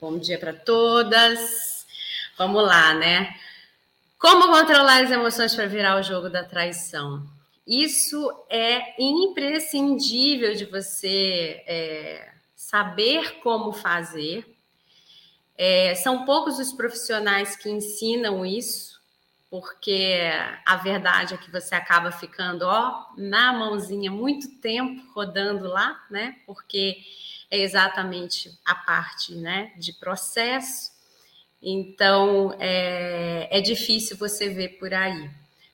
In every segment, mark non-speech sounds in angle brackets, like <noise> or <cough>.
Bom dia para todas. Vamos lá, né? Como controlar as emoções para virar o jogo da traição? Isso é imprescindível de você é, saber como fazer. É, são poucos os profissionais que ensinam isso, porque a verdade é que você acaba ficando ó, na mãozinha muito tempo rodando lá, né? Porque é exatamente a parte né, de processo. Então, é, é difícil você ver por aí.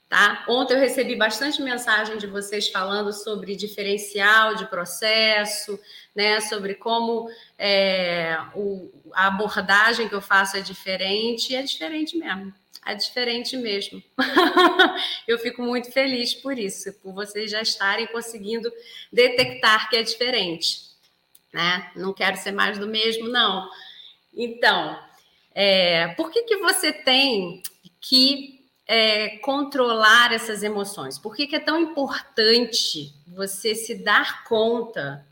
Tá? Ontem eu recebi bastante mensagem de vocês falando sobre diferencial de processo, né? Sobre como é, o, a abordagem que eu faço é diferente, e é diferente mesmo. É diferente mesmo. <laughs> eu fico muito feliz por isso, por vocês já estarem conseguindo detectar que é diferente né? Não quero ser mais do mesmo, não. Então, é, por que, que você tem que é, controlar essas emoções? Por que, que é tão importante você se dar conta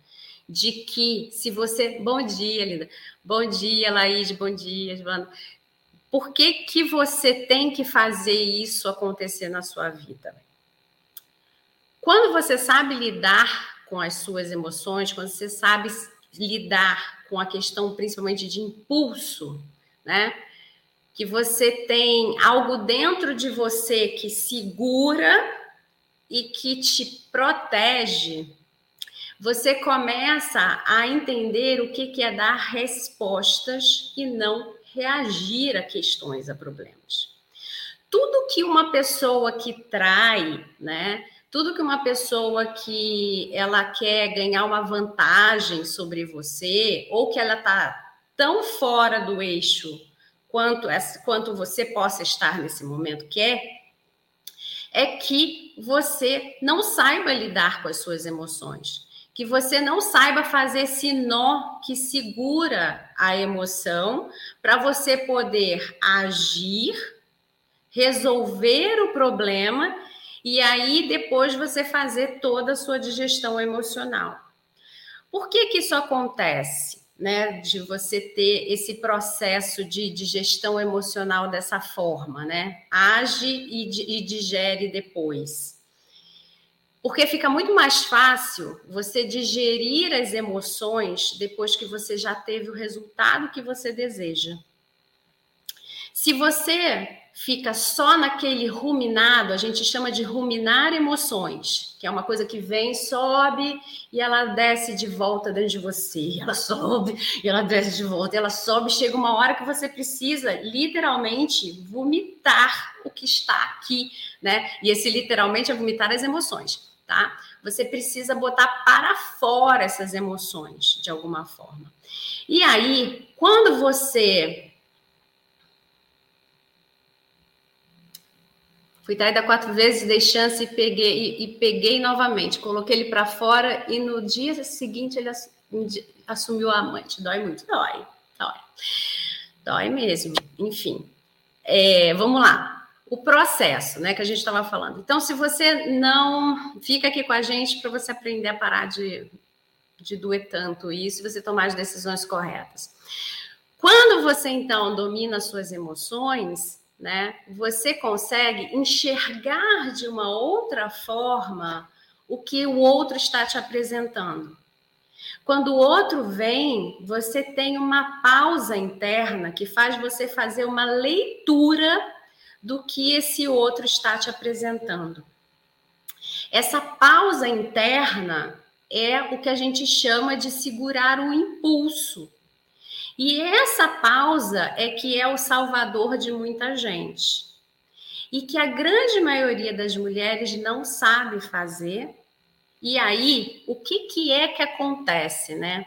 de que se você. Bom dia, linda. Bom dia, Laís. Bom dia, Joana. Por que, que você tem que fazer isso acontecer na sua vida? Quando você sabe lidar com as suas emoções, quando você sabe lidar com a questão principalmente de impulso, né? Que você tem algo dentro de você que segura e que te protege, você começa a entender o que é dar respostas e não reagir a questões, a problemas. Tudo que uma pessoa que trai, né? Tudo que uma pessoa que ela quer ganhar uma vantagem sobre você, ou que ela está tão fora do eixo quanto, quanto você possa estar nesse momento quer, é que você não saiba lidar com as suas emoções, que você não saiba fazer esse nó que segura a emoção para você poder agir, resolver o problema e aí depois você fazer toda a sua digestão emocional. Por que que isso acontece? Né, de você ter esse processo de digestão emocional dessa forma, né? Age e, e digere depois. Porque fica muito mais fácil você digerir as emoções depois que você já teve o resultado que você deseja. Se você fica só naquele ruminado, a gente chama de ruminar emoções, que é uma coisa que vem, sobe e ela desce de volta dentro de você. Ela sobe e ela desce de volta, ela sobe, chega uma hora que você precisa literalmente vomitar o que está aqui, né? E esse literalmente é vomitar as emoções, tá? Você precisa botar para fora essas emoções de alguma forma. E aí, quando você Fui traída quatro vezes, dei chance e peguei, e, e peguei novamente. Coloquei ele para fora e no dia seguinte ele assumiu a amante. Dói muito, dói, dói. Dói mesmo. Enfim, é, vamos lá. O processo, né, que a gente estava falando. Então, se você não fica aqui com a gente para você aprender a parar de, de doer tanto isso, e você tomar as decisões corretas. Quando você então domina suas emoções, né? Você consegue enxergar de uma outra forma o que o outro está te apresentando. Quando o outro vem, você tem uma pausa interna que faz você fazer uma leitura do que esse outro está te apresentando. Essa pausa interna é o que a gente chama de segurar o impulso. E essa pausa é que é o salvador de muita gente. E que a grande maioria das mulheres não sabe fazer. E aí, o que, que é que acontece, né?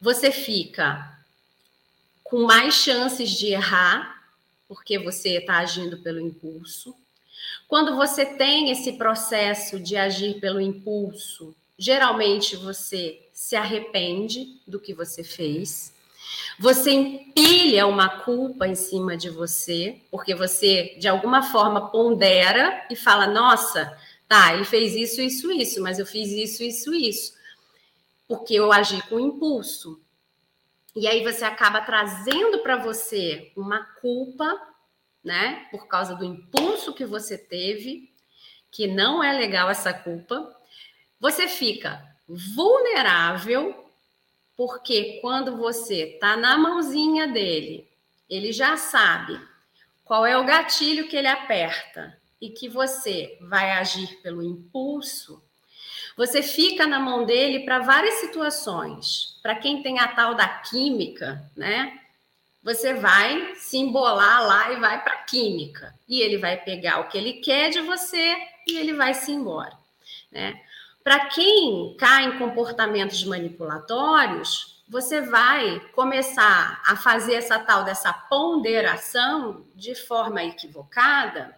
Você fica com mais chances de errar, porque você está agindo pelo impulso. Quando você tem esse processo de agir pelo impulso, geralmente você se arrepende do que você fez. Você empilha uma culpa em cima de você, porque você, de alguma forma, pondera e fala: nossa, tá, ele fez isso, isso, isso, mas eu fiz isso, isso, isso. Porque eu agi com impulso. E aí você acaba trazendo para você uma culpa, né? Por causa do impulso que você teve, que não é legal essa culpa. Você fica vulnerável, porque quando você tá na mãozinha dele, ele já sabe qual é o gatilho que ele aperta e que você vai agir pelo impulso, você fica na mão dele para várias situações. Para quem tem a tal da química, né? Você vai se embolar lá e vai para a química. E ele vai pegar o que ele quer de você e ele vai se embora, né? Para quem cai em comportamentos manipulatórios, você vai começar a fazer essa tal dessa ponderação de forma equivocada.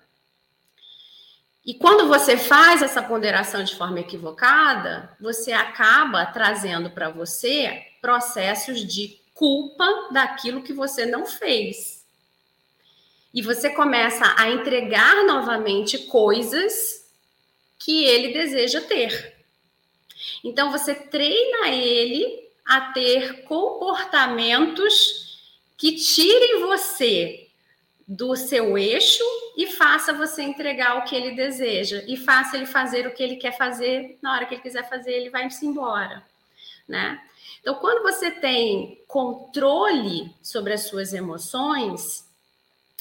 E quando você faz essa ponderação de forma equivocada, você acaba trazendo para você processos de culpa daquilo que você não fez. E você começa a entregar novamente coisas que ele deseja ter. Então você treina ele a ter comportamentos que tirem você do seu eixo e faça você entregar o que ele deseja e faça ele fazer o que ele quer fazer na hora que ele quiser fazer ele vai se embora, né? Então, quando você tem controle sobre as suas emoções,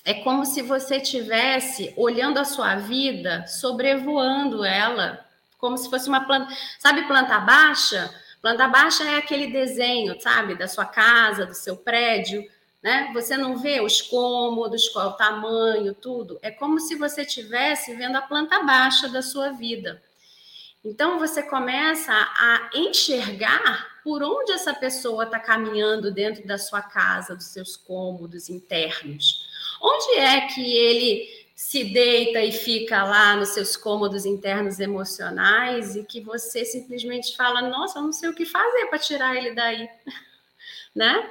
é como se você tivesse olhando a sua vida, sobrevoando ela, como se fosse uma planta, sabe planta baixa? Planta baixa é aquele desenho, sabe, da sua casa, do seu prédio, né? Você não vê os cômodos, qual o tamanho, tudo. É como se você estivesse vendo a planta baixa da sua vida. Então você começa a enxergar por onde essa pessoa está caminhando dentro da sua casa, dos seus cômodos internos. Onde é que ele se deita e fica lá nos seus cômodos internos emocionais e que você simplesmente fala: Nossa, eu não sei o que fazer para tirar ele daí, <laughs> né?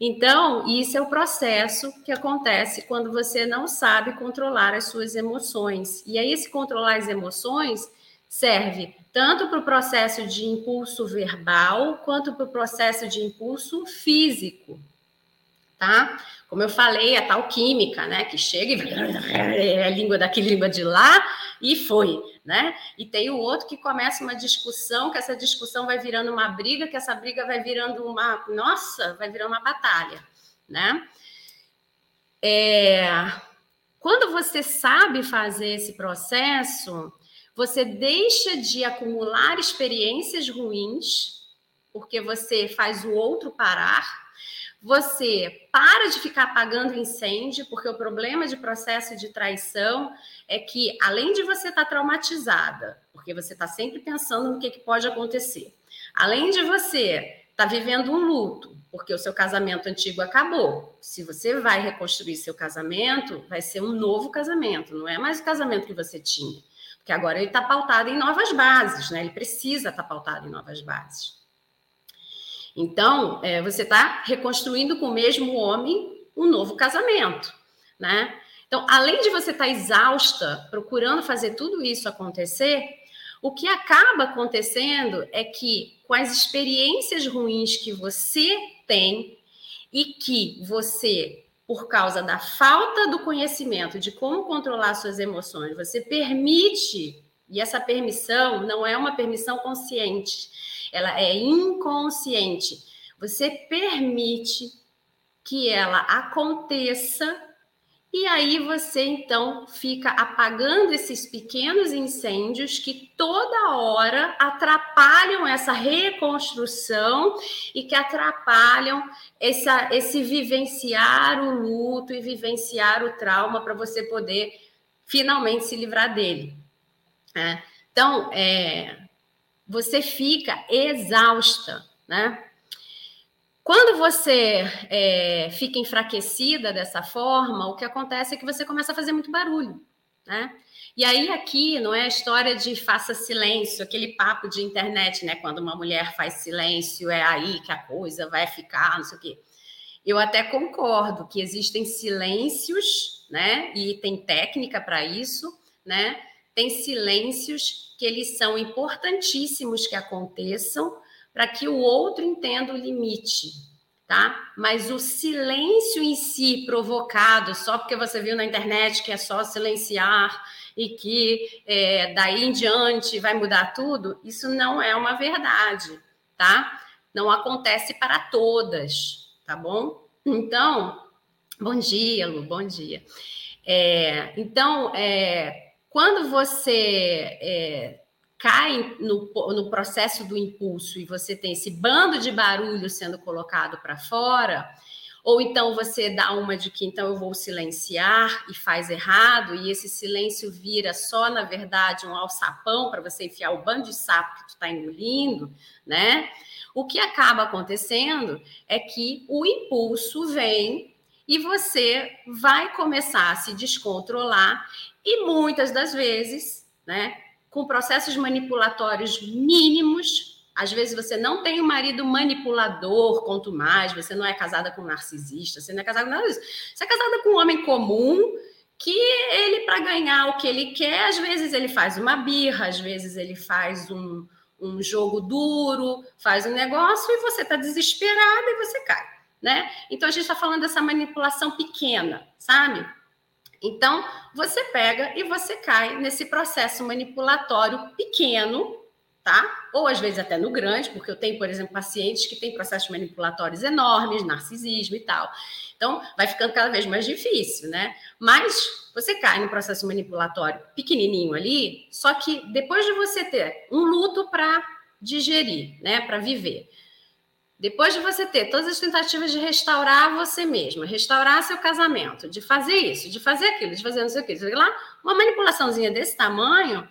Então, isso é o processo que acontece quando você não sabe controlar as suas emoções. E aí, esse controlar as emoções serve tanto para o processo de impulso verbal quanto para o processo de impulso físico, tá? Como eu falei, a tal química, né? Que chega e <laughs> é a língua daqui, língua de lá, e foi, né? E tem o outro que começa uma discussão, que essa discussão vai virando uma briga, que essa briga vai virando uma. Nossa, vai virar uma batalha, né? É, quando você sabe fazer esse processo, você deixa de acumular experiências ruins, porque você faz o outro parar você para de ficar apagando incêndio, porque o problema de processo de traição é que, além de você estar tá traumatizada, porque você está sempre pensando no que, que pode acontecer, além de você estar tá vivendo um luto, porque o seu casamento antigo acabou. Se você vai reconstruir seu casamento, vai ser um novo casamento, não é mais o casamento que você tinha. Porque agora ele está pautado em novas bases, né? Ele precisa estar tá pautado em novas bases. Então, é, você está reconstruindo com o mesmo homem um novo casamento, né? Então, além de você estar tá exausta procurando fazer tudo isso acontecer, o que acaba acontecendo é que com as experiências ruins que você tem e que você, por causa da falta do conhecimento de como controlar suas emoções, você permite, e essa permissão não é uma permissão consciente, ela é inconsciente. Você permite que ela aconteça e aí você então fica apagando esses pequenos incêndios que toda hora atrapalham essa reconstrução e que atrapalham essa, esse vivenciar o luto e vivenciar o trauma para você poder finalmente se livrar dele. Né? Então, é, você fica exausta, né? Quando você é, fica enfraquecida dessa forma, o que acontece é que você começa a fazer muito barulho, né? E aí aqui não é a história de faça silêncio, aquele papo de internet, né? Quando uma mulher faz silêncio, é aí que a coisa vai ficar, não sei o quê. Eu até concordo que existem silêncios, né? E tem técnica para isso, né? Tem silêncios que eles são importantíssimos que aconteçam para que o outro entenda o limite. tá? Mas o silêncio em si provocado só porque você viu na internet que é só silenciar e que é, daí em diante vai mudar tudo, isso não é uma verdade, tá? Não acontece para todas, tá bom? Então, bom dia, Lu, bom dia. É, então, é, quando você é, cai no, no processo do impulso e você tem esse bando de barulho sendo colocado para fora, ou então você dá uma de que então eu vou silenciar e faz errado, e esse silêncio vira só, na verdade, um alçapão para você enfiar o bando de sapo que tu está engolindo, né? O que acaba acontecendo é que o impulso vem e você vai começar a se descontrolar e muitas das vezes, né, com processos manipulatórios mínimos. Às vezes você não tem um marido manipulador, quanto mais, você não é casada com um narcisista, você não é casada com nada disso. Você é casada com um homem comum que ele, para ganhar o que ele quer, às vezes ele faz uma birra, às vezes ele faz um, um jogo duro, faz um negócio e você está desesperada e você cai né? Então a gente está falando dessa manipulação pequena, sabe? Então você pega e você cai nesse processo manipulatório pequeno, tá? Ou às vezes até no grande, porque eu tenho, por exemplo, pacientes que têm processos manipulatórios enormes, narcisismo e tal. Então, vai ficando cada vez mais difícil, né? Mas você cai no processo manipulatório pequenininho ali, só que depois de você ter um luto para digerir, né, para viver, depois de você ter todas as tentativas de restaurar você mesma, restaurar seu casamento, de fazer isso, de fazer aquilo, de fazer não sei o que, sei lá, uma manipulaçãozinha desse tamanho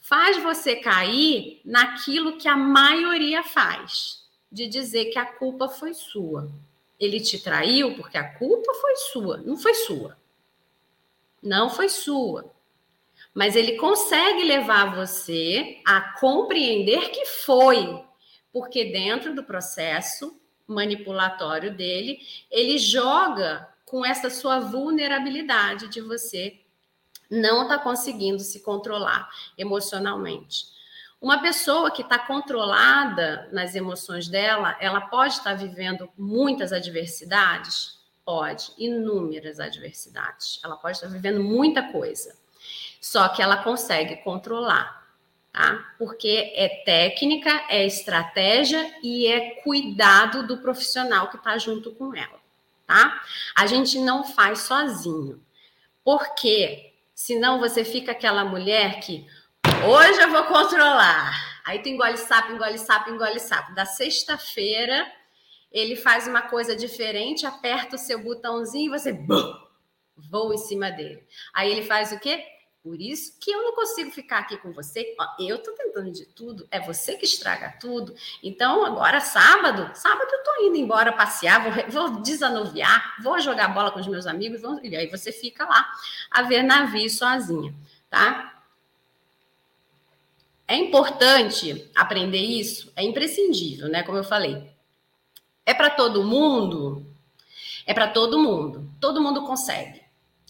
faz você cair naquilo que a maioria faz, de dizer que a culpa foi sua. Ele te traiu porque a culpa foi sua, não foi sua. Não foi sua. Mas ele consegue levar você a compreender que foi, porque dentro do processo manipulatório dele, ele joga com essa sua vulnerabilidade de você não estar tá conseguindo se controlar emocionalmente. Uma pessoa que está controlada nas emoções dela, ela pode estar tá vivendo muitas adversidades? Pode, inúmeras adversidades. Ela pode estar tá vivendo muita coisa. Só que ela consegue controlar tá? Porque é técnica, é estratégia e é cuidado do profissional que está junto com ela, tá? A gente não faz sozinho. Porque senão você fica aquela mulher que hoje eu vou controlar. Aí tu engole sapo, engole sapo, engole sapo. Da sexta-feira ele faz uma coisa diferente, aperta o seu botãozinho e você bum, voa em cima dele. Aí ele faz o quê? Por isso que eu não consigo ficar aqui com você. Ó, eu tô tentando de tudo, é você que estraga tudo. Então, agora, sábado, sábado eu tô indo embora passear, vou, vou desanuviar, vou jogar bola com os meus amigos, vou, e aí você fica lá a ver navio sozinha, tá? É importante aprender isso, é imprescindível, né? Como eu falei. É para todo mundo? É para todo mundo. Todo mundo consegue.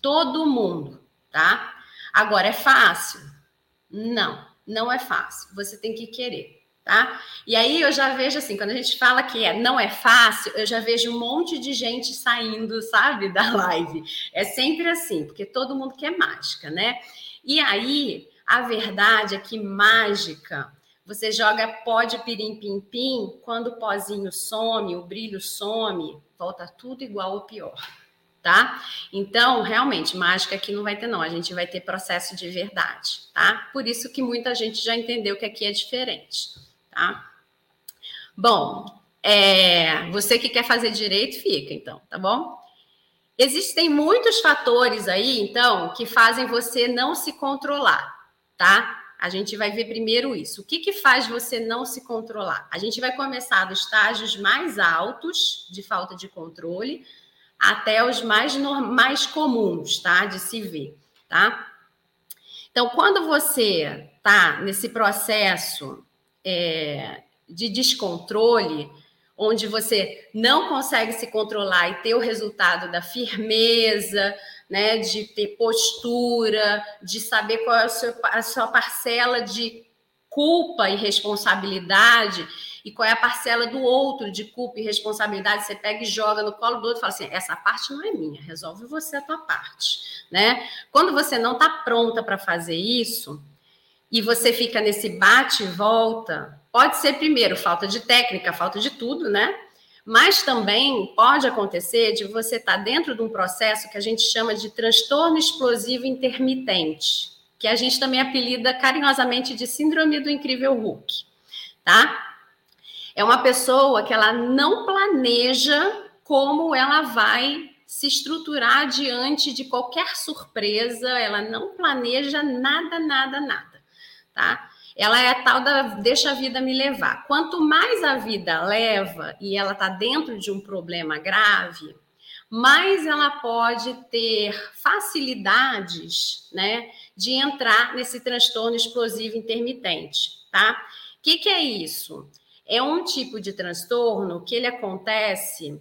Todo mundo, tá? Agora, é fácil? Não, não é fácil. Você tem que querer, tá? E aí eu já vejo assim, quando a gente fala que é, não é fácil, eu já vejo um monte de gente saindo, sabe, <laughs> da live. É sempre assim, porque todo mundo quer mágica, né? E aí, a verdade é que mágica você joga pó de pirim-pim-pim, quando o pozinho some, o brilho some, volta tudo igual ou pior tá? Então, realmente, mágica aqui não vai ter, não. A gente vai ter processo de verdade, tá? Por isso que muita gente já entendeu que aqui é diferente, tá? Bom, é, você que quer fazer direito, fica, então, tá bom? Existem muitos fatores aí, então, que fazem você não se controlar, tá? A gente vai ver primeiro isso. O que, que faz você não se controlar? A gente vai começar dos estágios mais altos de falta de controle, até os mais, mais comuns, tá? De se ver, tá? Então, quando você tá nesse processo é, de descontrole, onde você não consegue se controlar e ter o resultado da firmeza, né, de ter postura, de saber qual é a sua, a sua parcela de culpa e responsabilidade, e qual é a parcela do outro de culpa e responsabilidade. Você pega e joga no colo do outro e fala assim: essa parte não é minha, resolve você a tua parte, né? Quando você não está pronta para fazer isso e você fica nesse bate e volta, pode ser primeiro falta de técnica, falta de tudo, né? Mas também pode acontecer de você estar tá dentro de um processo que a gente chama de transtorno explosivo intermitente, que a gente também apelida carinhosamente de síndrome do incrível Hulk, tá? É uma pessoa que ela não planeja como ela vai se estruturar diante de qualquer surpresa, ela não planeja nada, nada, nada, tá? ela é a tal da deixa a vida me levar. Quanto mais a vida leva e ela está dentro de um problema grave, mais ela pode ter facilidades, né, de entrar nesse transtorno explosivo intermitente, tá? O que, que é isso? É um tipo de transtorno que ele acontece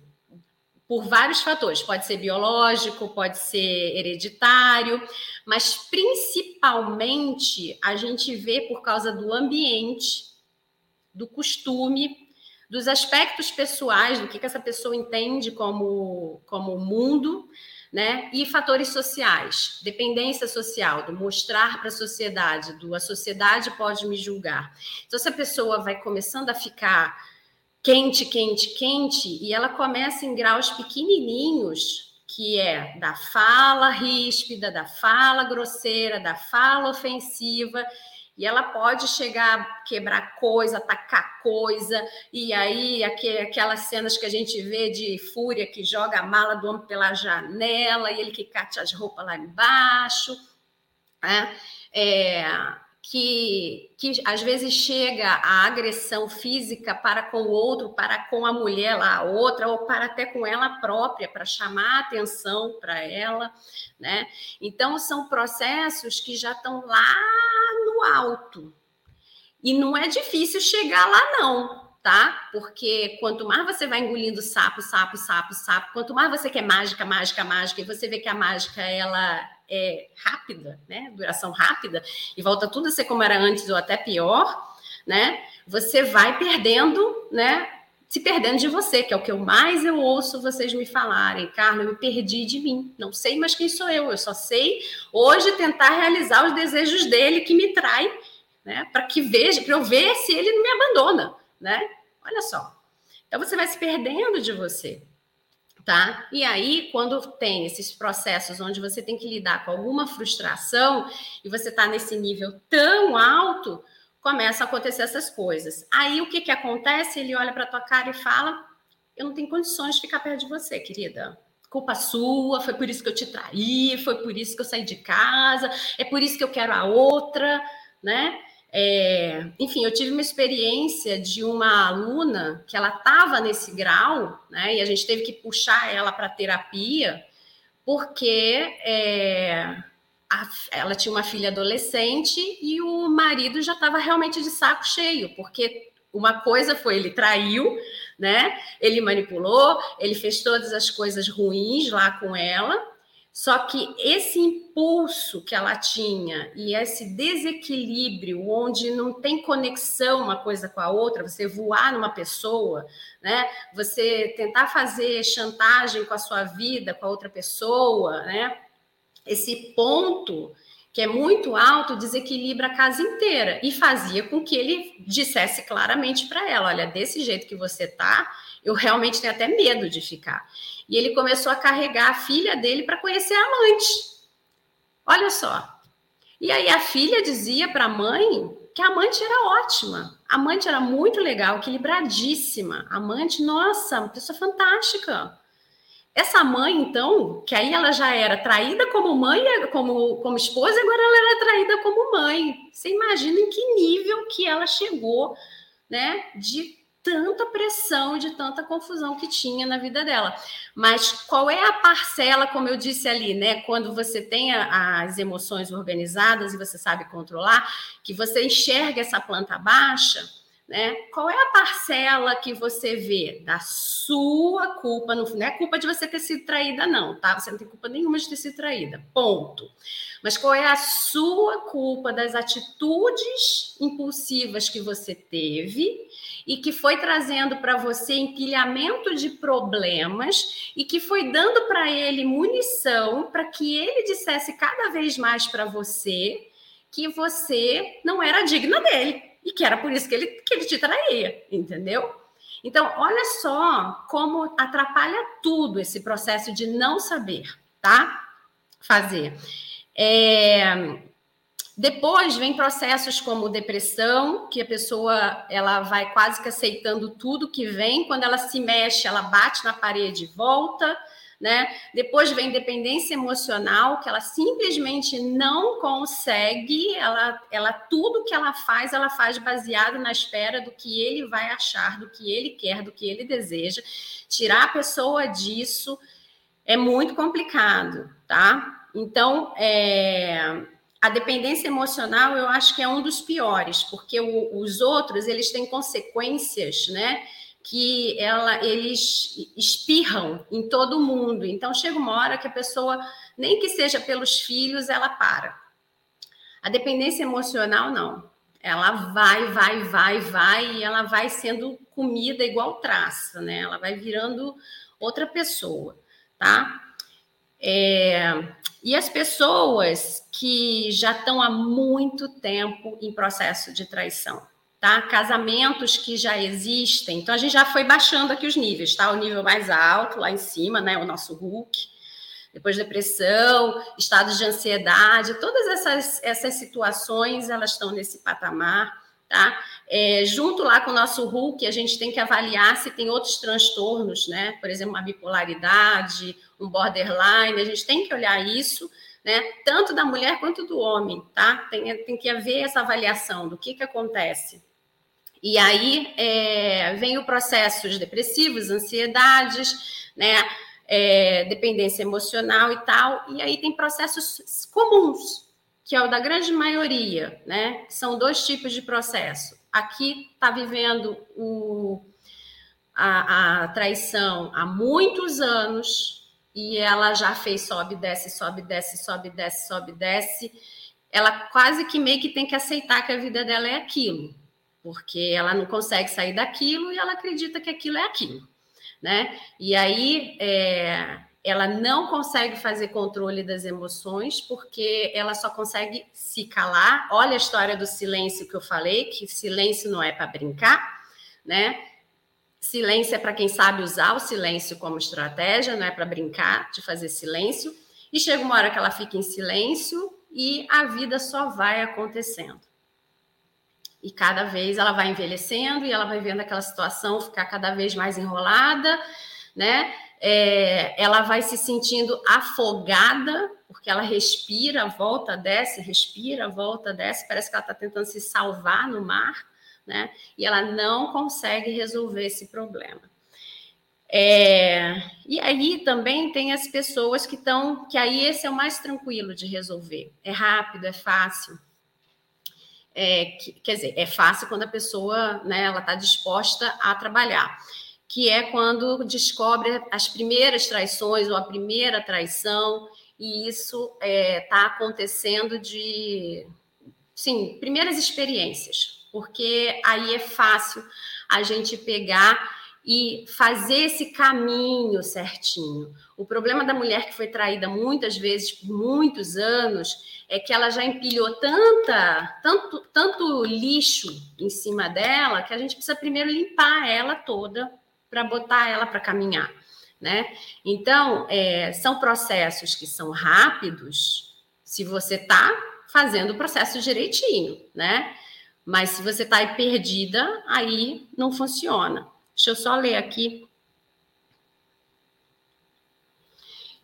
por vários fatores. Pode ser biológico, pode ser hereditário, mas principalmente a gente vê por causa do ambiente, do costume, dos aspectos pessoais, do que, que essa pessoa entende como, como mundo, né? E fatores sociais, dependência social, do mostrar para a sociedade, do a sociedade pode me julgar. Então, se a pessoa vai começando a ficar quente, quente, quente, e ela começa em graus pequenininhos, que é da fala ríspida, da fala grosseira, da fala ofensiva, e ela pode chegar quebrar coisa, atacar coisa, e aí aquelas cenas que a gente vê de fúria que joga a mala do homem pela janela, e ele que cate as roupas lá embaixo. Né? É, que, que às vezes chega a agressão física para com o outro, para com a mulher lá, a outra, ou para até com ela própria, para chamar atenção para ela, né? Então, são processos que já estão lá alto. E não é difícil chegar lá, não, tá? Porque quanto mais você vai engolindo sapo, sapo, sapo, sapo, quanto mais você quer mágica, mágica, mágica, e você vê que a mágica, ela é, rápida, né? Duração rápida, e volta tudo a ser como era antes ou até pior, né? Você vai perdendo, né? Se perdendo de você, que é o que eu mais eu ouço vocês me falarem. Carla, eu me perdi de mim. Não sei mais quem sou eu. Eu só sei hoje tentar realizar os desejos dele que me trai, né? Para que veja, para eu ver se ele não me abandona, né? Olha só. Então você vai se perdendo de você tá? E aí, quando tem esses processos onde você tem que lidar com alguma frustração e você está nesse nível tão alto, começa a acontecer essas coisas. Aí o que que acontece? Ele olha para tua cara e fala: "Eu não tenho condições de ficar perto de você, querida. Culpa sua, foi por isso que eu te traí, foi por isso que eu saí de casa, é por isso que eu quero a outra", né? É, enfim, eu tive uma experiência de uma aluna que ela estava nesse grau, né? E a gente teve que puxar ela para terapia, porque é, a, ela tinha uma filha adolescente e o marido já estava realmente de saco cheio, porque uma coisa foi ele traiu, né? Ele manipulou, ele fez todas as coisas ruins lá com ela. Só que esse impulso que ela tinha e esse desequilíbrio, onde não tem conexão uma coisa com a outra, você voar numa pessoa, né? Você tentar fazer chantagem com a sua vida, com a outra pessoa, né? Esse ponto que é muito alto desequilibra a casa inteira e fazia com que ele dissesse claramente para ela: olha, desse jeito que você tá, eu realmente tenho até medo de ficar. E ele começou a carregar a filha dele para conhecer a amante. Olha só. E aí a filha dizia para a mãe que a amante era ótima. A amante era muito legal, equilibradíssima. A amante, nossa, pessoa fantástica. Essa mãe, então, que aí ela já era traída como mãe, como, como esposa, agora ela era traída como mãe. Você imagina em que nível que ela chegou, né? De tanta pressão, de tanta confusão que tinha na vida dela. Mas qual é a parcela, como eu disse ali, né? Quando você tem as emoções organizadas e você sabe controlar, que você enxerga essa planta baixa, né? Qual é a parcela que você vê da sua culpa? Não, é culpa de você ter sido traída, não, tá? Você não tem culpa nenhuma de ter sido traída, ponto. Mas qual é a sua culpa das atitudes impulsivas que você teve e que foi trazendo para você empilhamento de problemas e que foi dando para ele munição para que ele dissesse cada vez mais para você que você não era digna dele e que era por isso que ele, que ele te traía, entendeu? Então, olha só como atrapalha tudo esse processo de não saber, tá? Fazer. É... Depois vem processos como depressão, que a pessoa ela vai quase que aceitando tudo que vem, quando ela se mexe, ela bate na parede e volta né? Depois vem dependência emocional, que ela simplesmente não consegue, ela, ela tudo que ela faz, ela faz baseado na espera do que ele vai achar, do que ele quer, do que ele deseja. Tirar a pessoa disso é muito complicado, tá? Então, é, a dependência emocional eu acho que é um dos piores, porque o, os outros eles têm consequências, né? Que ela, eles espirram em todo mundo. Então chega uma hora que a pessoa, nem que seja pelos filhos, ela para. A dependência emocional não. Ela vai, vai, vai, vai e ela vai sendo comida igual traça, né? Ela vai virando outra pessoa, tá? É, e as pessoas que já estão há muito tempo em processo de traição tá? Casamentos que já existem. Então a gente já foi baixando aqui os níveis, tá? O nível mais alto lá em cima, né? O nosso Hulk. Depois depressão, estados de ansiedade, todas essas, essas situações elas estão nesse patamar, tá? É, junto lá com o nosso Hulk, a gente tem que avaliar se tem outros transtornos, né? Por exemplo, uma bipolaridade, um borderline, a gente tem que olhar isso, né? Tanto da mulher quanto do homem, tá? Tem, tem que haver essa avaliação do que, que acontece. E aí é, vem o processos depressivos, ansiedades, né? É, dependência emocional e tal. E aí tem processos comuns, que é o da grande maioria, né? São dois tipos de processo. Aqui está vivendo o, a, a traição há muitos anos e ela já fez sobe, desce, sobe, desce, sobe, desce, sobe, desce. Ela quase que meio que tem que aceitar que a vida dela é aquilo porque ela não consegue sair daquilo e ela acredita que aquilo é aquilo, né? E aí é, ela não consegue fazer controle das emoções porque ela só consegue se calar. Olha a história do silêncio que eu falei, que silêncio não é para brincar, né? Silêncio é para quem sabe usar o silêncio como estratégia, não é para brincar de fazer silêncio. E chega uma hora que ela fica em silêncio e a vida só vai acontecendo. E cada vez ela vai envelhecendo e ela vai vendo aquela situação ficar cada vez mais enrolada, né? É, ela vai se sentindo afogada, porque ela respira, volta, desce, respira, volta, desce, parece que ela está tentando se salvar no mar, né? E ela não consegue resolver esse problema. É, e aí também tem as pessoas que estão, que aí esse é o mais tranquilo de resolver. É rápido, é fácil. É, que, quer dizer, é fácil quando a pessoa né, ela está disposta a trabalhar, que é quando descobre as primeiras traições ou a primeira traição, e isso está é, tá acontecendo de sim, primeiras experiências, porque aí é fácil a gente pegar e fazer esse caminho certinho. O problema da mulher que foi traída muitas vezes por muitos anos é que ela já empilhou tanta, tanto, tanto lixo em cima dela que a gente precisa primeiro limpar ela toda para botar ela para caminhar, né? Então, é, são processos que são rápidos se você está fazendo o processo direitinho, né? Mas se você está aí perdida, aí não funciona. Deixa eu só ler aqui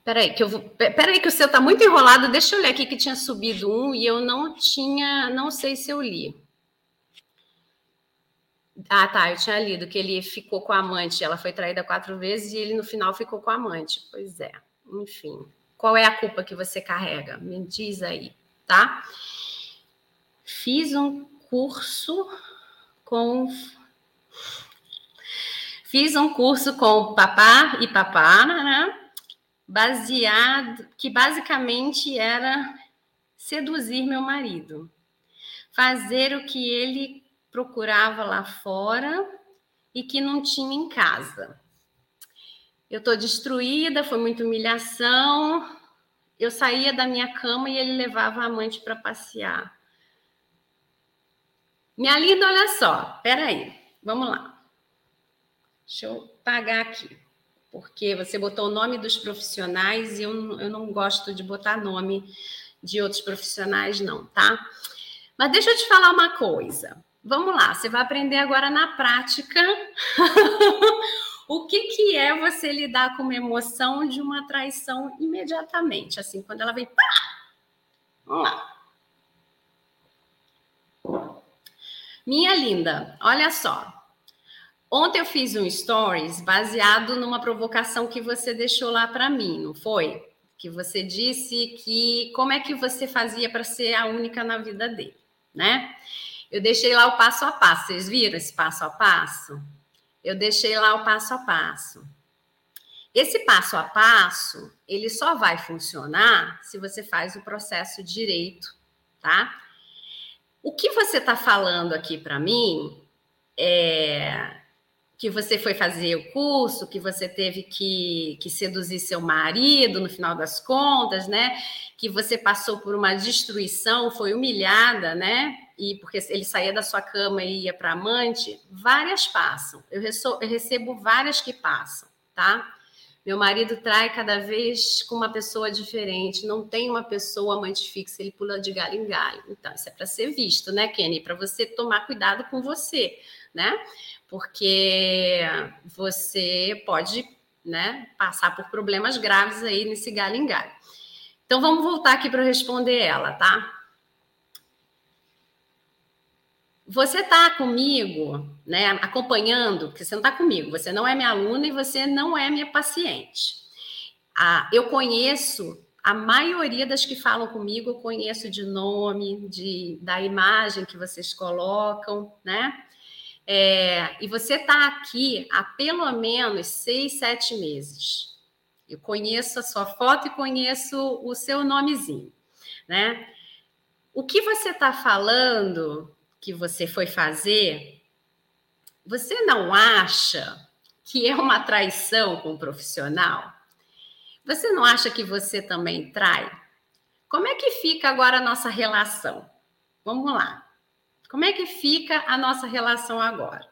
Peraí, que eu vou. Peraí, que o seu está muito enrolado. Deixa eu ler aqui que tinha subido um e eu não tinha. Não sei se eu li. Ah, tá. Eu tinha lido que ele ficou com a amante. Ela foi traída quatro vezes e ele no final ficou com a amante. Pois é. Enfim. Qual é a culpa que você carrega? Me diz aí, tá? Fiz um curso com fiz um curso com papá e papá, né? Baseado que basicamente era seduzir meu marido, fazer o que ele procurava lá fora e que não tinha em casa. Eu estou destruída, foi muita humilhação. Eu saía da minha cama e ele levava a amante para passear. Minha linda, olha só, peraí, vamos lá. Deixa eu pagar aqui, porque você botou o nome dos profissionais e eu, eu não gosto de botar nome de outros profissionais, não, tá? Mas deixa eu te falar uma coisa. Vamos lá, você vai aprender agora na prática <laughs> o que, que é você lidar com uma emoção de uma traição imediatamente, assim, quando ela vem. Pá! Vamos lá. Minha linda, olha só. Ontem eu fiz um stories baseado numa provocação que você deixou lá para mim, não foi? Que você disse que como é que você fazia para ser a única na vida dele, né? Eu deixei lá o passo a passo. Vocês viram esse passo a passo? Eu deixei lá o passo a passo. Esse passo a passo, ele só vai funcionar se você faz o processo direito, tá? O que você está falando aqui para mim é que você foi fazer o curso, que você teve que, que seduzir seu marido no final das contas, né? Que você passou por uma destruição, foi humilhada, né? E porque ele saía da sua cama e ia para amante, várias passam. Eu, eu recebo várias que passam, tá? Meu marido trai cada vez com uma pessoa diferente, não tem uma pessoa amante fixa, ele pula de galho em galho. Então, isso é para ser visto, né, Kenny? Para você tomar cuidado com você, né? Porque você pode né, passar por problemas graves aí nesse galho. Então vamos voltar aqui para responder ela, tá? Você está comigo, né, acompanhando, porque você não está comigo, você não é minha aluna e você não é minha paciente. Ah, eu conheço a maioria das que falam comigo, eu conheço de nome, de, da imagem que vocês colocam, né? É, e você está aqui há pelo menos seis, sete meses. Eu conheço a sua foto e conheço o seu nomezinho, né? O que você está falando que você foi fazer, você não acha que é uma traição com o profissional? Você não acha que você também trai? Como é que fica agora a nossa relação? Vamos lá. Como é que fica a nossa relação agora?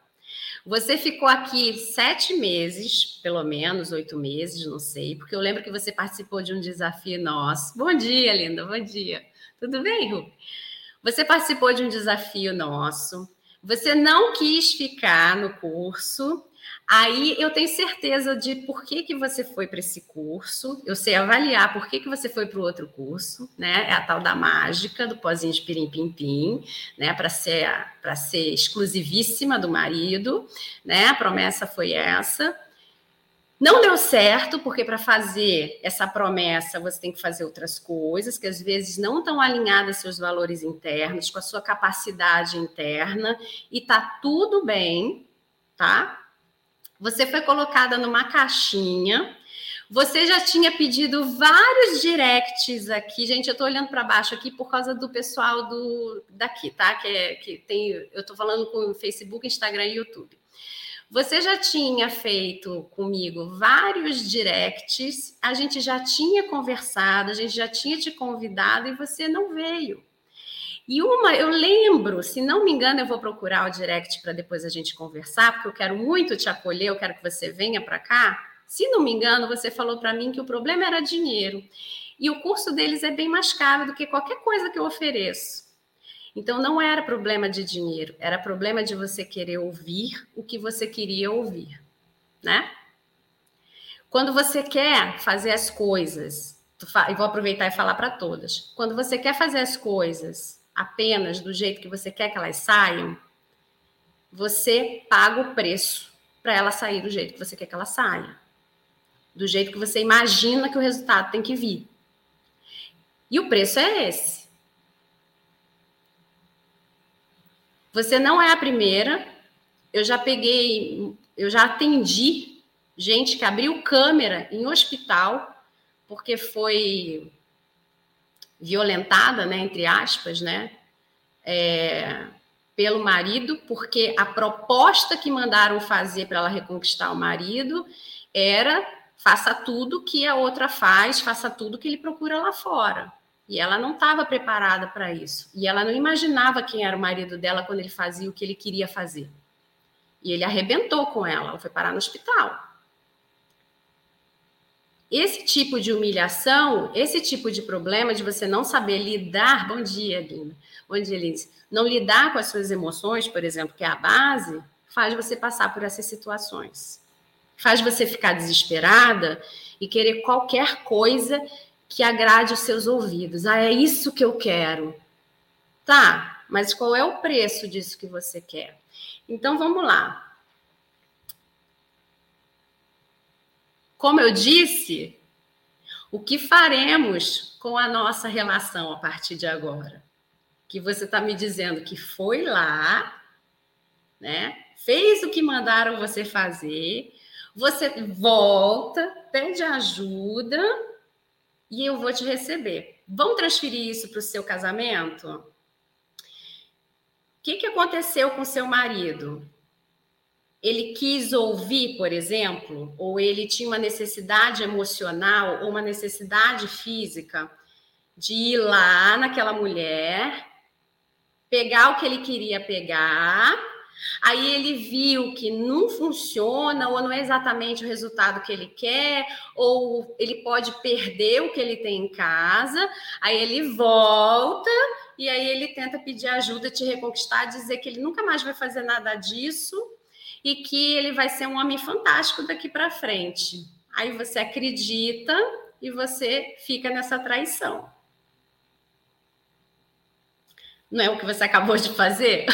Você ficou aqui sete meses, pelo menos oito meses, não sei, porque eu lembro que você participou de um desafio nosso. Bom dia, linda, bom dia. Tudo bem, Ru? Você participou de um desafio nosso. Você não quis ficar no curso Aí eu tenho certeza de por que, que você foi para esse curso, eu sei avaliar por que, que você foi para o outro curso, né? É a tal da mágica do pozinho de pirim-pim-pim, né? Para ser, ser exclusivíssima do marido, né? A promessa foi essa. Não deu certo, porque para fazer essa promessa você tem que fazer outras coisas que às vezes não estão alinhadas seus valores internos, com a sua capacidade interna, e tá tudo bem, tá? Você foi colocada numa caixinha. Você já tinha pedido vários directs aqui, gente. Eu estou olhando para baixo aqui por causa do pessoal do daqui, tá? Que, é, que tem, eu estou falando com Facebook, Instagram e YouTube. Você já tinha feito comigo vários directs, a gente já tinha conversado, a gente já tinha te convidado e você não veio. E uma, eu lembro, se não me engano, eu vou procurar o direct para depois a gente conversar, porque eu quero muito te acolher, eu quero que você venha para cá. Se não me engano, você falou para mim que o problema era dinheiro. E o curso deles é bem mais caro do que qualquer coisa que eu ofereço. Então não era problema de dinheiro, era problema de você querer ouvir o que você queria ouvir, né? Quando você quer fazer as coisas, e vou aproveitar e falar para todas. Quando você quer fazer as coisas apenas do jeito que você quer que elas saiam, você paga o preço para ela sair do jeito que você quer que ela saia. Do jeito que você imagina que o resultado tem que vir. E o preço é esse. Você não é a primeira eu já peguei, eu já atendi gente que abriu câmera em hospital porque foi violentada, né, entre aspas, né, é, pelo marido, porque a proposta que mandaram fazer para ela reconquistar o marido era faça tudo que a outra faz, faça tudo que ele procura lá fora. E ela não estava preparada para isso. E ela não imaginava quem era o marido dela quando ele fazia o que ele queria fazer. E ele arrebentou com ela, ela foi parar no hospital. Esse tipo de humilhação, esse tipo de problema de você não saber lidar. Bom dia, Lina. Bom dia, Liz. Não lidar com as suas emoções, por exemplo, que é a base, faz você passar por essas situações. Faz você ficar desesperada e querer qualquer coisa que agrade os seus ouvidos. Ah, é isso que eu quero. Tá, mas qual é o preço disso que você quer? Então vamos lá. Como eu disse, o que faremos com a nossa relação a partir de agora? Que você está me dizendo que foi lá, né? Fez o que mandaram você fazer, você volta, pede ajuda e eu vou te receber. Vamos transferir isso para o seu casamento? O que, que aconteceu com seu marido? Ele quis ouvir, por exemplo, ou ele tinha uma necessidade emocional ou uma necessidade física de ir lá naquela mulher, pegar o que ele queria pegar, aí ele viu que não funciona ou não é exatamente o resultado que ele quer, ou ele pode perder o que ele tem em casa, aí ele volta e aí ele tenta pedir ajuda, te reconquistar, dizer que ele nunca mais vai fazer nada disso e que ele vai ser um homem fantástico daqui para frente. Aí você acredita e você fica nessa traição. Não é o que você acabou de fazer?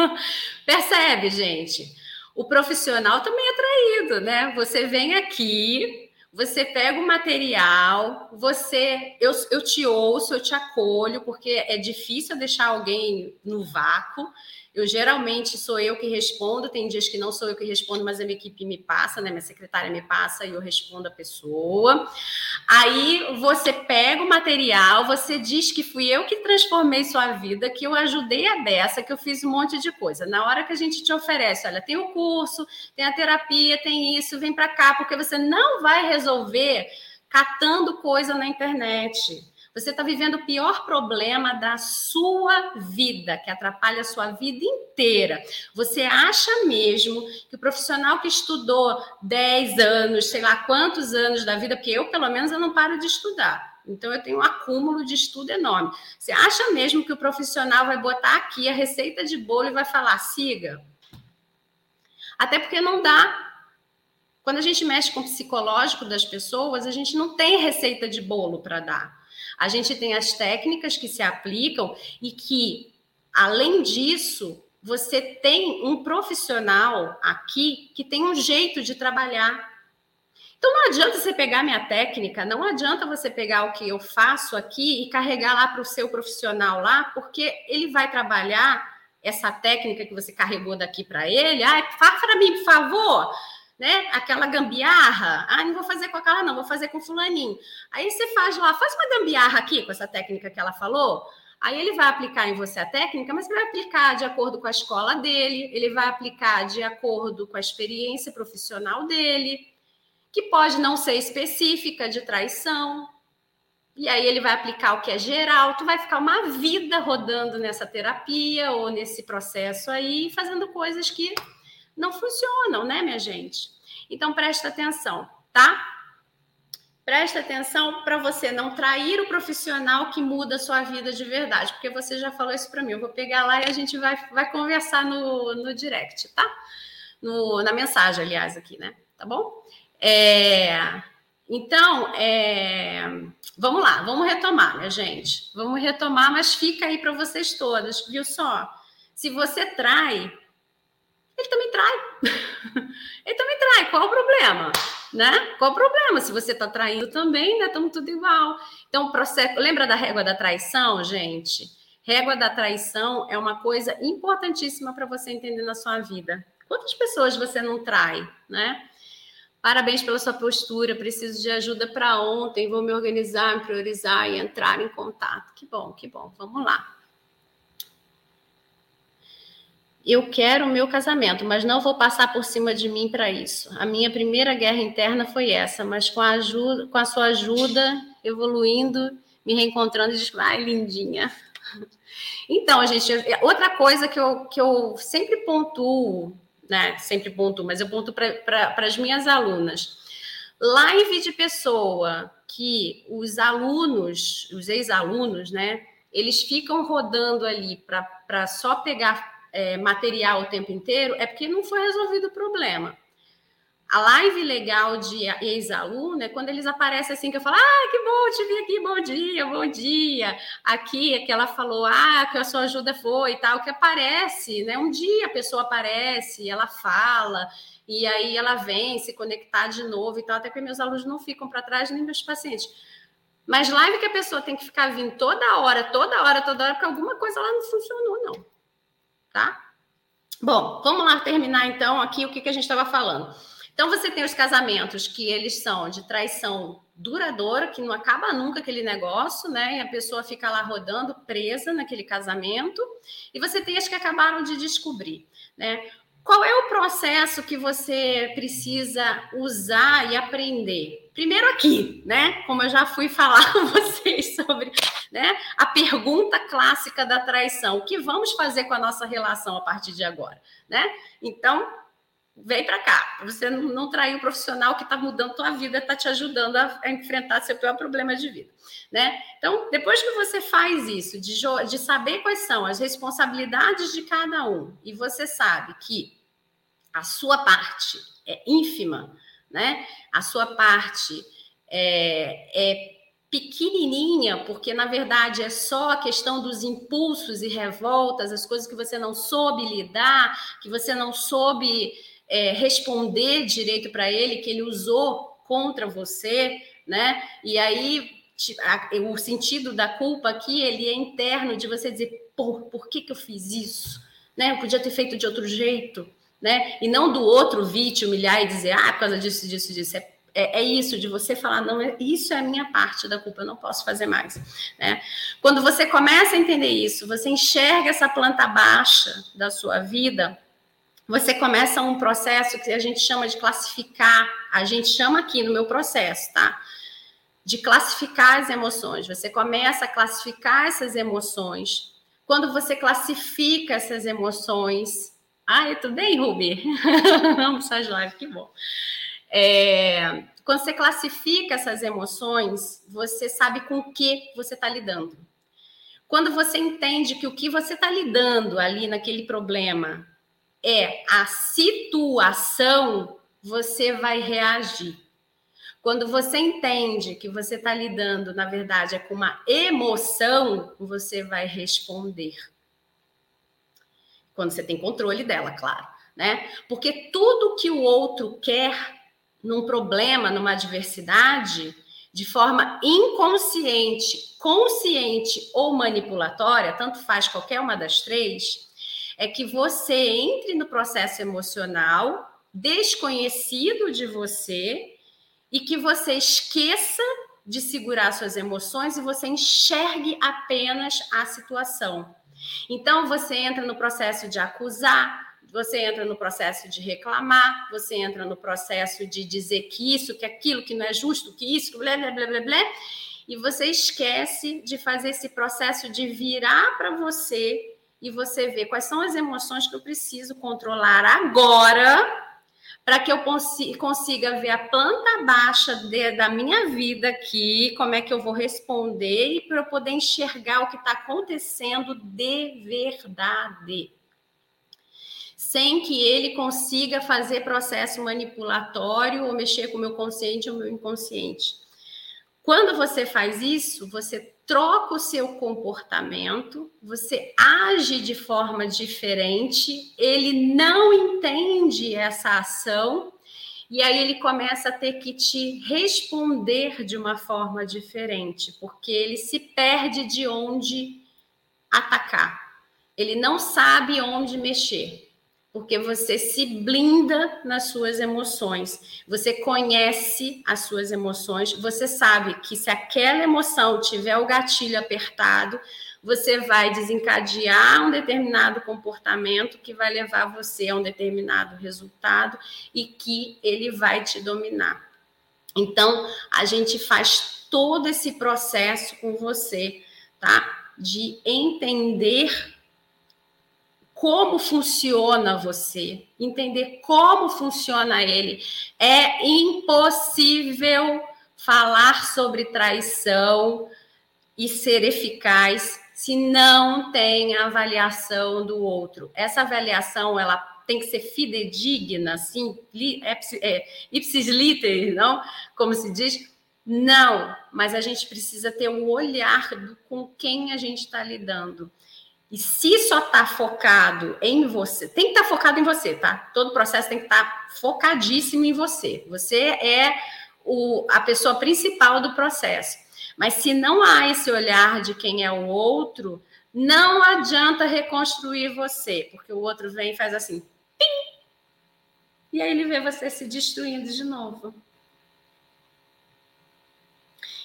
<laughs> Percebe, gente? O profissional também é traído, né? Você vem aqui, você pega o material, você eu, eu te ouço, eu te acolho, porque é difícil deixar alguém no vácuo. Eu geralmente sou eu que respondo, tem dias que não sou eu que respondo, mas a minha equipe me passa, né? Minha secretária me passa e eu respondo a pessoa. Aí você pega o material, você diz que fui eu que transformei sua vida, que eu ajudei a dessa, que eu fiz um monte de coisa. Na hora que a gente te oferece, olha, tem o curso, tem a terapia, tem isso, vem para cá, porque você não vai resolver catando coisa na internet. Você está vivendo o pior problema da sua vida, que atrapalha a sua vida inteira. Você acha mesmo que o profissional que estudou 10 anos, sei lá quantos anos da vida, porque eu, pelo menos, eu não paro de estudar. Então, eu tenho um acúmulo de estudo enorme. Você acha mesmo que o profissional vai botar aqui a receita de bolo e vai falar, siga? Até porque não dá. Quando a gente mexe com o psicológico das pessoas, a gente não tem receita de bolo para dar. A gente tem as técnicas que se aplicam e que, além disso, você tem um profissional aqui que tem um jeito de trabalhar. Então não adianta você pegar minha técnica, não adianta você pegar o que eu faço aqui e carregar lá para o seu profissional lá, porque ele vai trabalhar essa técnica que você carregou daqui para ele. Ah, faça para mim, por favor né? Aquela gambiarra. Ah, não vou fazer com aquela, não, vou fazer com fulaninho. Aí você faz lá, faz uma gambiarra aqui com essa técnica que ela falou. Aí ele vai aplicar em você a técnica, mas vai aplicar de acordo com a escola dele, ele vai aplicar de acordo com a experiência profissional dele, que pode não ser específica de traição. E aí ele vai aplicar o que é geral, tu vai ficar uma vida rodando nessa terapia ou nesse processo aí, fazendo coisas que não funcionam, né, minha gente? Então presta atenção, tá? Presta atenção para você não trair o profissional que muda a sua vida de verdade, porque você já falou isso para mim. Eu vou pegar lá e a gente vai, vai conversar no, no direct, tá? No, na mensagem, aliás, aqui, né? Tá bom? É, então, é, vamos lá, vamos retomar, minha gente. Vamos retomar, mas fica aí para vocês todas, viu só? Se você trai, ele também trai. <laughs> ele também trai. Qual o problema? Né? Qual o problema? Se você está traindo também, né? Estamos tudo igual. Então, processo. Lembra da régua da traição, gente? Régua da traição é uma coisa importantíssima para você entender na sua vida. Quantas pessoas você não trai, né? Parabéns pela sua postura. Preciso de ajuda para ontem. Vou me organizar, me priorizar e entrar em contato. Que bom, que bom. Vamos lá. Eu quero o meu casamento, mas não vou passar por cima de mim para isso. A minha primeira guerra interna foi essa, mas com a, ajuda, com a sua ajuda, evoluindo, me reencontrando, diz, ai, lindinha. <laughs> Então, gente, outra coisa que eu, que eu sempre pontuo né? Sempre ponto, mas eu ponto para as minhas alunas. Live de pessoa que os alunos, os ex-alunos, né? Eles ficam rodando ali para só pegar é, material o tempo inteiro, é porque não foi resolvido o problema. A live legal de ex-aluno é quando eles aparecem assim, que eu falo, ah, que bom te vir aqui, bom dia, bom dia. Aqui, que ela falou, ah, que a sua ajuda foi e tal, que aparece, né? Um dia a pessoa aparece, ela fala, e aí ela vem se conectar de novo e tal, até que meus alunos não ficam para trás, nem meus pacientes. Mas live que a pessoa tem que ficar vindo toda hora, toda hora, toda hora, porque alguma coisa lá não funcionou, não. Tá? Bom, vamos lá terminar então aqui o que, que a gente estava falando. Então você tem os casamentos que eles são de traição duradoura, que não acaba nunca aquele negócio, né? E a pessoa fica lá rodando presa naquele casamento. E você tem as que acabaram de descobrir, né? Qual é o processo que você precisa usar e aprender? Primeiro aqui, né? Como eu já fui <laughs> falar com vocês sobre, né? A pergunta clássica da traição: o que vamos fazer com a nossa relação a partir de agora, né? Então, vem para cá. Você não, não trair o profissional que está mudando tua vida, está te ajudando a, a, enfrentar seu pior problema de vida, né? Então, depois que você faz isso, de, de saber quais são as responsabilidades de cada um, e você sabe que a sua parte é ínfima, né? A sua parte é, é pequenininha, porque na verdade é só a questão dos impulsos e revoltas, as coisas que você não soube lidar, que você não soube é, responder direito para ele, que ele usou contra você, né? E aí o sentido da culpa aqui ele é interno de você dizer, por, por que, que eu fiz isso? Né? Eu podia ter feito de outro jeito, né? E não do outro vir te humilhar e dizer, ah, por causa disso, disso, disso. É, é, é, isso, de você falar, não, é, isso é a minha parte da culpa, eu não posso fazer mais. Né? Quando você começa a entender isso, você enxerga essa planta baixa da sua vida, você começa um processo que a gente chama de classificar, a gente chama aqui no meu processo, tá? De classificar as emoções. Você começa a classificar essas emoções. Quando você classifica essas emoções. Ah, tudo bem, Ruby? Vamos <laughs> suas lives, que bom. É, quando você classifica essas emoções, você sabe com o que você está lidando. Quando você entende que o que você está lidando ali naquele problema é a situação, você vai reagir. Quando você entende que você está lidando, na verdade, é com uma emoção, você vai responder. Quando você tem controle dela, claro, né? Porque tudo que o outro quer num problema, numa adversidade, de forma inconsciente, consciente ou manipulatória, tanto faz qualquer uma das três, é que você entre no processo emocional desconhecido de você e que você esqueça de segurar suas emoções e você enxergue apenas a situação. Então você entra no processo de acusar, você entra no processo de reclamar, você entra no processo de dizer que isso, que aquilo, que não é justo, que isso, que blá blá blá blá blá, e você esquece de fazer esse processo de virar para você e você vê quais são as emoções que eu preciso controlar agora para que eu consiga ver a planta baixa de, da minha vida aqui, como é que eu vou responder e para eu poder enxergar o que está acontecendo de verdade. Sem que ele consiga fazer processo manipulatório ou mexer com o meu consciente ou meu inconsciente. Quando você faz isso, você troca o seu comportamento, você age de forma diferente, ele não entende essa ação e aí ele começa a ter que te responder de uma forma diferente, porque ele se perde de onde atacar. Ele não sabe onde mexer. Porque você se blinda nas suas emoções. Você conhece as suas emoções, você sabe que se aquela emoção tiver o gatilho apertado, você vai desencadear um determinado comportamento que vai levar você a um determinado resultado e que ele vai te dominar. Então, a gente faz todo esse processo com você, tá? De entender como funciona você, entender como funciona ele. É impossível falar sobre traição e ser eficaz se não tem avaliação do outro. Essa avaliação ela tem que ser fidedigna, assim, é, é, ipsis liter, não? Como se diz? Não, mas a gente precisa ter um olhar do, com quem a gente está lidando. E se só está focado em você, tem que estar tá focado em você, tá? Todo processo tem que estar tá focadíssimo em você. Você é o, a pessoa principal do processo. Mas se não há esse olhar de quem é o outro, não adianta reconstruir você, porque o outro vem e faz assim, pim, e aí ele vê você se destruindo de novo.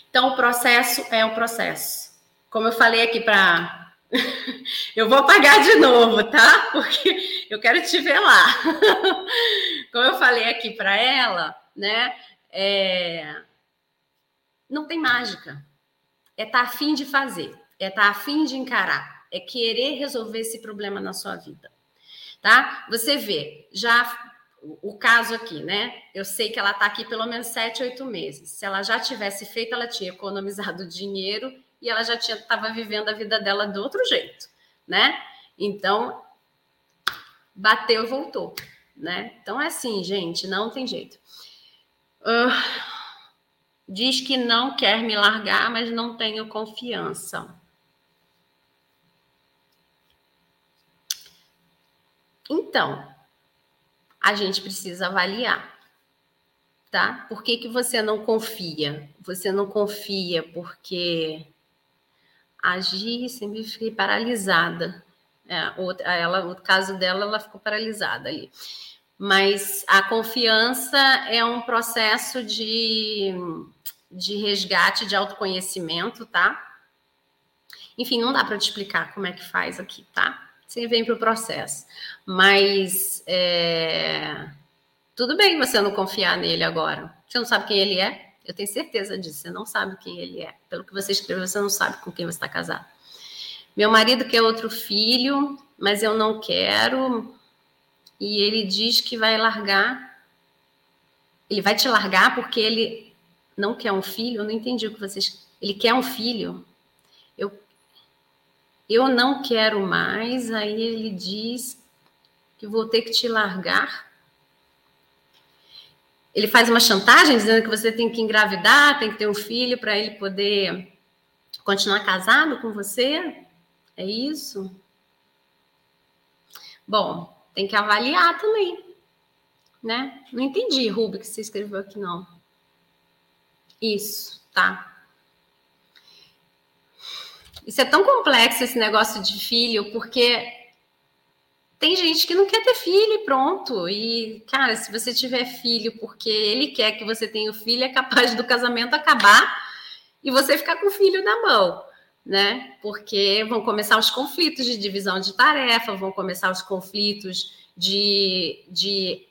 Então, o processo é o processo. Como eu falei aqui para <laughs> eu vou apagar de novo, tá? Porque eu quero te ver lá. <laughs> Como eu falei aqui para ela, né? É... Não tem mágica. É estar tá afim de fazer, é estar tá afim de encarar, é querer resolver esse problema na sua vida, tá? Você vê, já o caso aqui, né? Eu sei que ela está aqui pelo menos sete, oito meses. Se ela já tivesse feito, ela tinha economizado <laughs> dinheiro e ela já estava vivendo a vida dela do outro jeito, né? Então, bateu e voltou, né? Então é assim, gente, não tem jeito. Uh, diz que não quer me largar, mas não tenho confiança. Então, a gente precisa avaliar, tá? Por que, que você não confia? Você não confia porque agir, sempre fiquei paralisada. É, outra, ela, no caso dela, ela ficou paralisada ali. Mas a confiança é um processo de, de resgate, de autoconhecimento, tá? Enfim, não dá para te explicar como é que faz aqui, tá? Você vem para o processo. Mas é, tudo bem você não confiar nele agora. Você não sabe quem ele é? Eu tenho certeza disso. Você não sabe quem ele é. Pelo que você escreveu, você não sabe com quem você está casado. Meu marido quer outro filho, mas eu não quero. E ele diz que vai largar. Ele vai te largar porque ele não quer um filho. Eu não entendi o que vocês. Ele quer um filho. Eu, eu não quero mais. Aí ele diz que vou ter que te largar ele faz uma chantagem dizendo que você tem que engravidar, tem que ter um filho para ele poder continuar casado com você? É isso? Bom, tem que avaliar também, né? Não entendi, Rubi, que você escreveu aqui, não. Isso, tá. Isso é tão complexo, esse negócio de filho, porque tem gente que não quer ter filho e pronto. E, cara, se você tiver filho porque ele quer que você tenha o filho, é capaz do casamento acabar e você ficar com o filho na mão, né? Porque vão começar os conflitos de divisão de tarefa, vão começar os conflitos de, de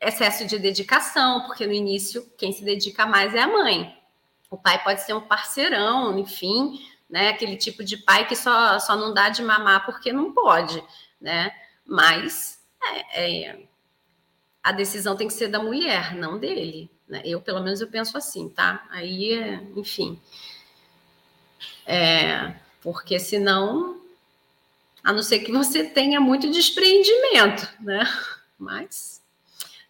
excesso de dedicação, porque no início quem se dedica mais é a mãe. O pai pode ser um parceirão, enfim, né? Aquele tipo de pai que só, só não dá de mamar porque não pode né? Mas é, é, a decisão tem que ser da mulher, não dele. Né? Eu, pelo menos, eu penso assim, tá? Aí, enfim. É, porque senão, a não ser que você tenha muito despreendimento, né? Mas,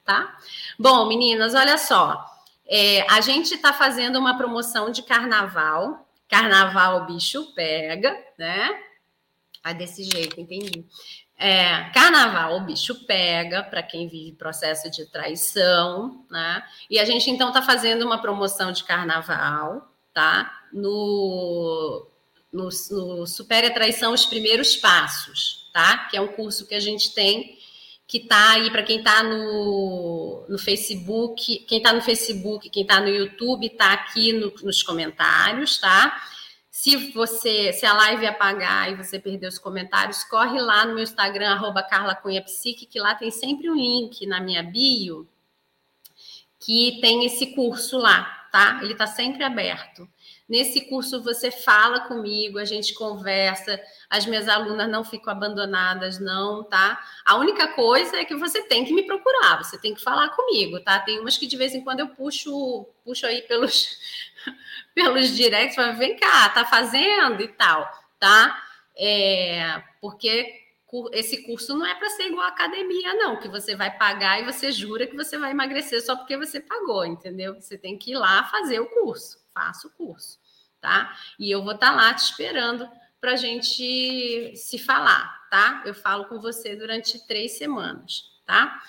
tá? Bom, meninas, olha só. É, a gente está fazendo uma promoção de carnaval. Carnaval bicho pega, né? Ah, desse jeito, entendi. É, carnaval, o bicho pega para quem vive processo de traição, né? E a gente então está fazendo uma promoção de carnaval, tá? No, no, no Supere a Traição, os primeiros passos, tá? Que é um curso que a gente tem que está aí para quem está no, no Facebook, quem está no Facebook, quem está no YouTube, está aqui no, nos comentários, tá? Se você, se a live apagar e você perder os comentários, corre lá no meu Instagram, arroba Carla Cunha Psique, que lá tem sempre um link na minha bio que tem esse curso lá, tá? Ele está sempre aberto. Nesse curso você fala comigo, a gente conversa, as minhas alunas não ficam abandonadas, não, tá? A única coisa é que você tem que me procurar, você tem que falar comigo, tá? Tem umas que de vez em quando eu puxo, puxo aí pelos, pelos directs, para vem cá, tá fazendo e tal, tá? É, porque esse curso não é para ser igual à academia, não, que você vai pagar e você jura que você vai emagrecer só porque você pagou, entendeu? Você tem que ir lá fazer o curso, faça o curso, tá? E eu vou estar tá lá te esperando para a gente se falar, tá? Eu falo com você durante três semanas, tá?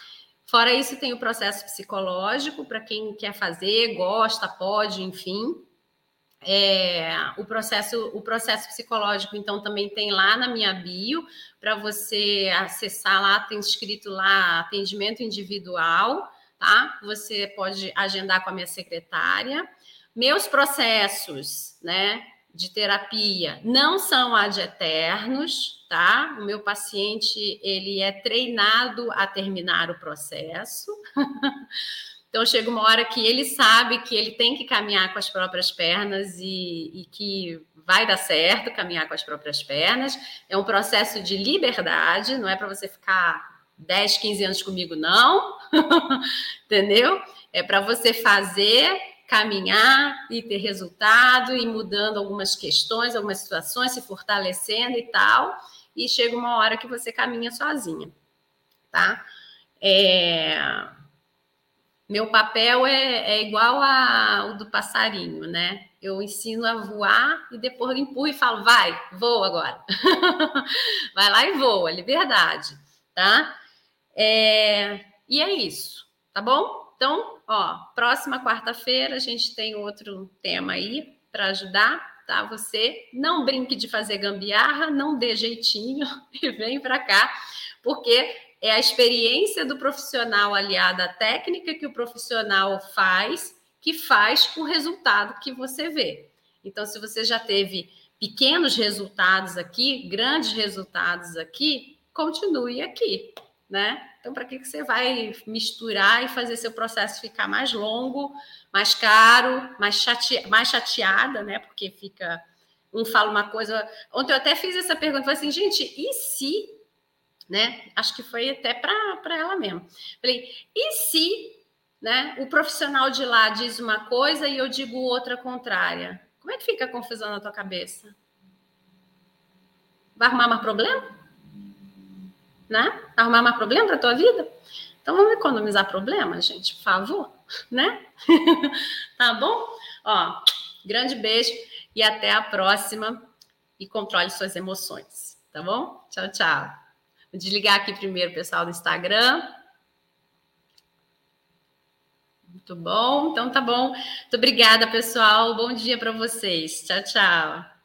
Fora isso, tem o processo psicológico para quem quer fazer, gosta, pode, enfim. É, o processo o processo psicológico então também tem lá na minha bio para você acessar lá tem escrito lá atendimento individual tá? Você pode agendar com a minha secretária. Meus processos né de terapia não são ad eternos tá? O meu paciente ele é treinado a terminar o processo <laughs> Então chega uma hora que ele sabe que ele tem que caminhar com as próprias pernas e, e, que vai dar certo caminhar com as próprias pernas. É um processo de liberdade, não é para você ficar 10, 15 anos comigo, não. <laughs> Entendeu? É para você fazer, caminhar e ter resultado, e mudando algumas questões, algumas situações, se fortalecendo e tal. E chega uma hora que você caminha sozinha, tá? É meu papel é, é igual ao do passarinho, né? Eu ensino a voar e depois empurro e falo, vai, voa agora. <laughs> vai lá e voa, liberdade, tá? É, e é isso, tá bom? Então, ó, próxima quarta-feira a gente tem outro tema aí para ajudar, tá? Você não brinque de fazer gambiarra, não dê jeitinho <laughs> e vem para cá, porque é a experiência do profissional aliada à técnica que o profissional faz, que faz o resultado que você vê. Então, se você já teve pequenos resultados aqui, grandes resultados aqui, continue aqui, né? Então, para que, que você vai misturar e fazer seu processo ficar mais longo, mais caro, mais, chate... mais chateada, né? Porque fica. Um fala uma coisa. Ontem eu até fiz essa pergunta, falei assim, gente, e se né? Acho que foi até para ela mesmo. Falei, e se né, o profissional de lá diz uma coisa e eu digo outra contrária? Como é que fica a confusão na tua cabeça? Vai arrumar mais problema? Né? Arrumar mais problema para tua vida? Então vamos economizar problema, gente, por favor, né? <laughs> tá bom? Ó, grande beijo e até a próxima e controle suas emoções, tá bom? Tchau, tchau. Vou desligar aqui primeiro pessoal do Instagram. Muito bom, então tá bom. Muito obrigada, pessoal. Bom dia para vocês. Tchau, tchau.